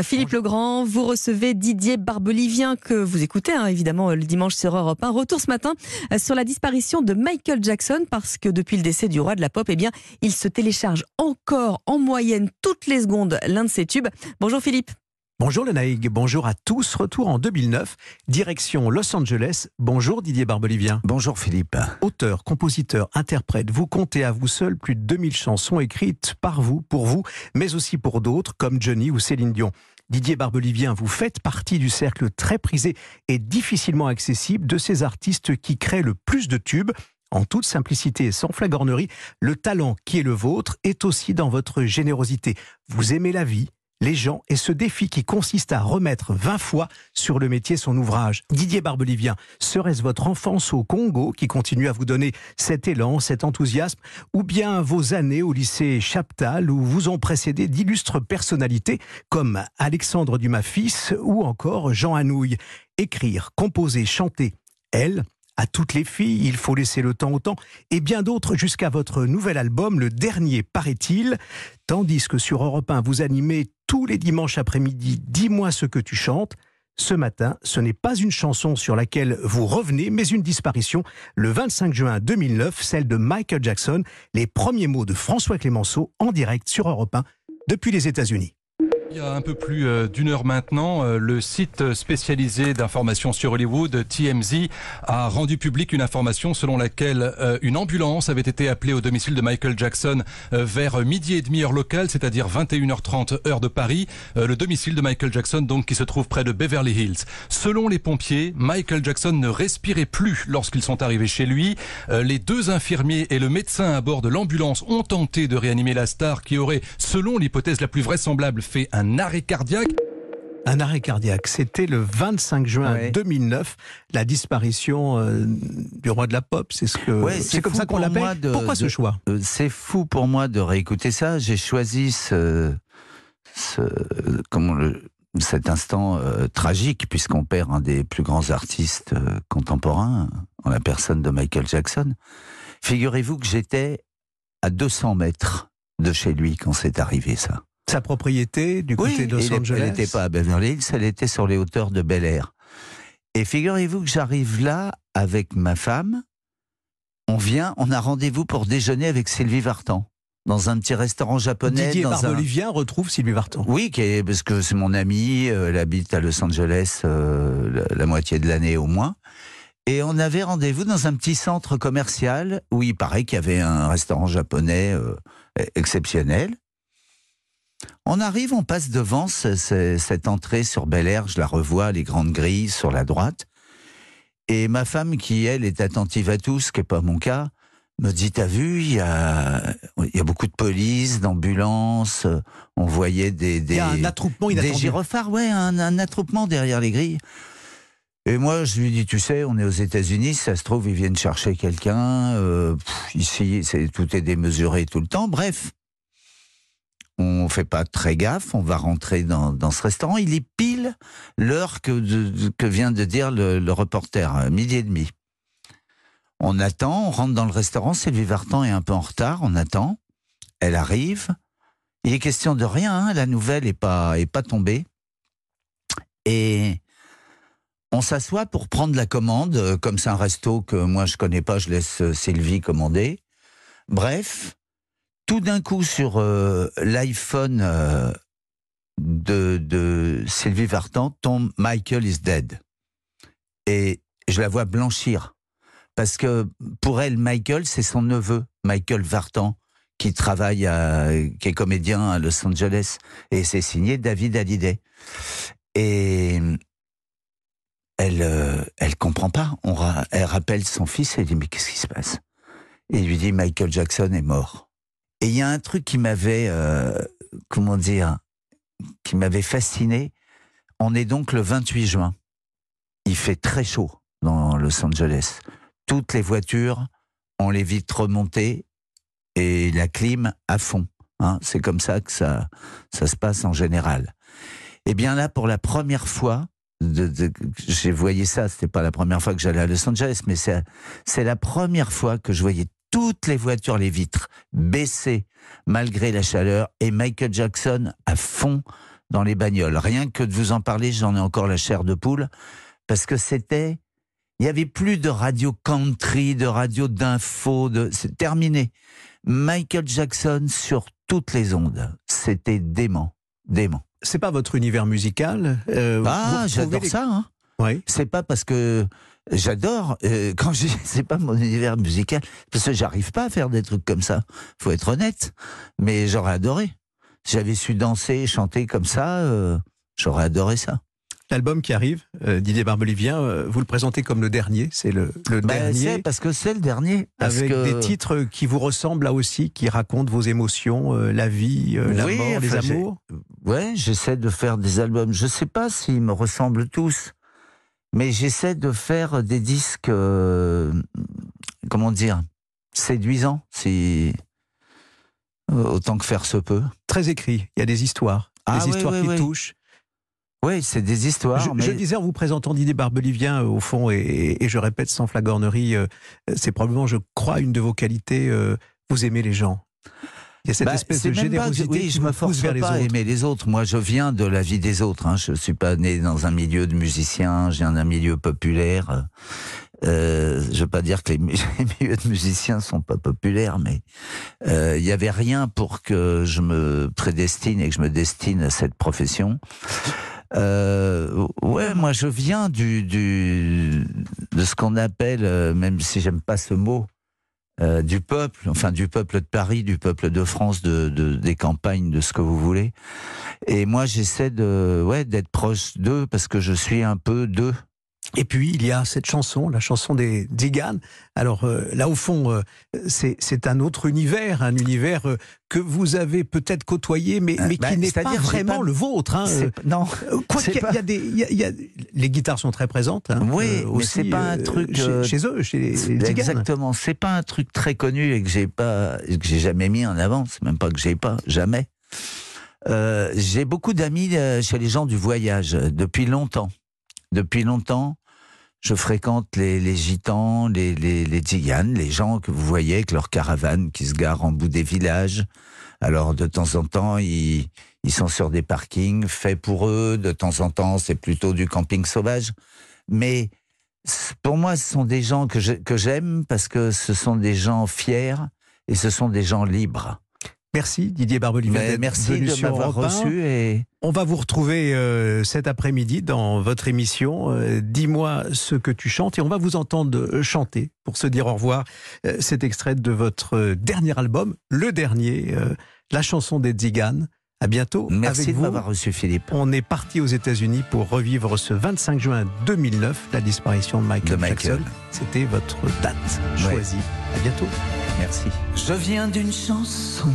Philippe Legrand, vous recevez Didier Barbelivien que vous écoutez hein, évidemment le dimanche sur Europe 1. Retour ce matin euh, sur la disparition de Michael Jackson parce que depuis le décès du roi de la pop, eh bien, il se télécharge encore en moyenne toutes les secondes l'un de ses tubes. Bonjour Philippe. Bonjour Lenaïg, bonjour à tous. Retour en 2009, direction Los Angeles. Bonjour Didier Barbelivien. Bonjour Philippe. Auteur, compositeur, interprète, vous comptez à vous seul plus de 2000 chansons écrites par vous, pour vous, mais aussi pour d'autres comme Johnny ou Céline Dion. Didier Barbelivien, vous faites partie du cercle très prisé et difficilement accessible de ces artistes qui créent le plus de tubes. En toute simplicité et sans flagornerie, le talent qui est le vôtre est aussi dans votre générosité. Vous aimez la vie, les gens et ce défi qui consiste à remettre 20 fois sur le métier son ouvrage. Didier Barbelivien, serait-ce votre enfance au Congo qui continue à vous donner cet élan, cet enthousiasme, ou bien vos années au lycée Chaptal où vous ont précédé d'illustres personnalités comme Alexandre Dumas-Fils ou encore Jean Anouilh? Écrire, composer, chanter, elle, à toutes les filles, il faut laisser le temps au temps, et bien d'autres jusqu'à votre nouvel album, le dernier paraît-il, tandis que sur Europe 1, vous animez tous les dimanches après-midi Dis-moi ce que tu chantes. Ce matin, ce n'est pas une chanson sur laquelle vous revenez, mais une disparition. Le 25 juin 2009, celle de Michael Jackson, les premiers mots de François Clémenceau en direct sur Europe 1 depuis les États-Unis. Il y a un peu plus euh, d'une heure maintenant, euh, le site spécialisé d'information sur Hollywood, TMZ, a rendu public une information selon laquelle euh, une ambulance avait été appelée au domicile de Michael Jackson vers midi et demi heure locale, c'est-à-dire 21h30 heure de Paris, le domicile de Michael Jackson donc qui se trouve près de Beverly Hills. Selon les pompiers, Michael Jackson ne respirait plus lorsqu'ils sont arrivés chez lui. Les deux infirmiers et le médecin à bord de l'ambulance ont tenté de réanimer la star qui aurait, selon l'hypothèse la plus vraisemblable, fait un un arrêt cardiaque. Un arrêt cardiaque, c'était le 25 juin 2009, la disparition euh, du roi de la pop. C'est ce que c'est comme ça qu'on l'appelle. Pourquoi ce choix? euh, C'est fou pour moi de réécouter ça. J'ai choisi ce, ce comment le, cet instant euh, tragique puisqu'on perd un des plus grands artistes contemporains en la personne de Michael Jackson. Figurez-vous que j'étais à 200 mètres de chez lui quand c'est arrivé ça. Sa propriété du côté de Los Angeles Elle n'était pas à Beverly Hills, elle était sur les hauteurs de Bel Air. Et figurez-vous que j'arrive là avec ma femme. On vient, on a rendez-vous pour déjeuner avec Sylvie Vartan dans un petit restaurant japonais. Didier Barbelivien retrouve Sylvie Vartan. Oui, parce que c'est mon amie, euh, elle habite à Los Angeles euh, la, moitié de l'année au moins. Et on avait rendez-vous dans un petit centre commercial où il paraît qu'il y avait un restaurant japonais euh, exceptionnel. On arrive, on passe devant cette entrée sur Bel Air, je la revois, les grandes grilles sur la droite. Et ma femme, qui elle est attentive à tout, ce qui n'est pas mon cas, me dit T'as vu, il y a, beaucoup de police, d'ambulances, on voyait des. des il y a un attroupement Des gyrophares, ouais, un, attroupement derrière les grilles. Et moi, je lui dis, tu sais, on est aux États-Unis, ça se trouve, ils viennent chercher quelqu'un. Euh, ici, tout est démesuré tout le temps. Bref, on fait pas très gaffe, on va rentrer dans, ce restaurant. Il est pile l'heure que, que, vient de dire le, reporter, midi et demi. On attend, on rentre dans le restaurant, Sylvie Vartan est un peu en retard, on attend. Elle arrive. Il est question de rien, hein, la nouvelle n'est pas, est pas tombée. Et on s'assoit pour prendre la commande, comme c'est un resto que moi je connais pas, je laisse Sylvie commander. Bref, tout d'un coup sur euh, l'iPhone euh, de, Sylvie Vartan tombe Michael is dead. Et je la vois blanchir. Parce que pour elle, Michael, c'est son neveu, Michael Vartan, qui travaille, qui est comédien à Los Angeles. Et c'est signé David Hallyday. Et elle, euh, elle comprend pas. On elle rappelle son fils et elle dit Mais qu'est-ce qui se passe? Et il lui dit Michael Jackson est mort. Et il y a un truc qui m'avait, euh, comment dire, qui m'avait fasciné. On est donc le 28 juin. Il fait très chaud dans Los Angeles. Toutes les voitures ont les vitres remontées et la clim à fond. Hein. C'est comme ça que ça, se passe en général. Et eh bien là, pour la première fois, j'ai voyé ça, c'était pas la première fois que j'allais à Los Angeles, mais c'est la première fois que je voyais toutes les voitures, les vitres baissées malgré la chaleur et Michael Jackson à fond dans les bagnoles. Rien que de vous en parler, j'en ai encore la chair de poule, parce que c'était, il y avait plus de radio country, de radio d'info, de, c'est terminé. Michael Jackson sur toutes les ondes, c'était dément, dément. C'est pas votre univers musical euh, Ah, j'adore ça. Hein. Oui. C'est pas parce que j'adore euh, quand je c'est pas mon univers musical parce que j'arrive pas à faire des trucs comme ça. Faut être honnête. Mais j'aurais adoré. Si j'avais su danser, chanter comme ça, euh, j'aurais adoré ça. L'album qui arrive, euh, Didier Barbelivien, vous le présentez comme le dernier, c'est le, le ben, dernier. Parce que c'est le dernier. avec des titres qui vous ressemblent là aussi, qui racontent vos émotions, la vie, la mort, les amours. Ouais, j'essaie de faire des albums. Je sais pas s'ils me ressemblent tous, mais j'essaie de faire des disques, comment dire, séduisants. C'est euh, autant que faire se peut. Très écrit, il y a des histoires, ah des histoires qui touchent. Oui, c'est des histoires. Je, mais... je, disais en vous présentant Didier Barbelivien, euh, au fond, et, et, je répète sans flagornerie, euh, c'est probablement, je crois, une de vos qualités. vous aimez les gens. Il y a cette bah, espèce de générosité. oui, je me force vers pas à aimer les autres. Moi, je viens de la vie des autres. Hein. Je suis pas né dans un milieu de musiciens. Je viens d'un milieu populaire. Euh, je veux pas dire que les, milieux de musiciens sont pas populaires, mais euh, il y avait rien pour que je me prédestine et que je me destine à cette profession. Euh, ouais, moi je viens du, du de ce qu'on appelle, euh, même si j'aime pas ce mot, euh, du peuple, enfin du peuple de Paris, du peuple de France, de, de des campagnes, de ce que vous voulez. Et moi j'essaie de, ouais, d'être proche d'eux parce que je suis un peu d'eux. Et puis il y a cette chanson, la chanson des Digan. Alors euh, là au fond, euh, c'est un autre univers, un univers euh, que vous avez peut-être côtoyé, mais, mais bah, qui n'est pas vraiment le vôtre. Hein. Non, quoi qu'il y, a des, y, y a, les guitares sont très présentes. Hein, oui, mais c'est pas un truc chez, chez, eux, chez les, les Exactement, c'est pas un truc très connu et que j'ai pas, que j'ai jamais mis en avant. C'est même pas que j'ai pas, jamais. j'ai beaucoup d'amis chez les gens du voyage depuis longtemps. Depuis longtemps, je fréquente les, les gitans, les, les, les tziganes, les gens que vous voyez avec leurs caravanes qui se garent en bout des villages. Alors de temps en temps, ils, ils sont sur des parkings faits pour eux. De temps en temps, c'est plutôt du camping sauvage. Mais pour moi, ce sont des gens que j'aime parce que ce sont des gens fiers et ce sont des gens libres. Merci Didier Barbelivien. Merci de m'avoir reçu. Et... On va vous retrouver euh, cet après-midi dans votre émission. Euh, dis-moi ce que tu chantes et on va vous entendre chanter pour se dire au revoir. Euh, cet extrait de votre dernier album, le dernier, la chanson des Zigan. À bientôt. Merci avec de m'avoir reçu, Philippe. On est parti aux États-Unis pour revivre ce 25 juin 2009 la disparition de Michael, de Michael. Jackson. C'était votre date choisie. À bientôt. Merci. Je viens d'une chanson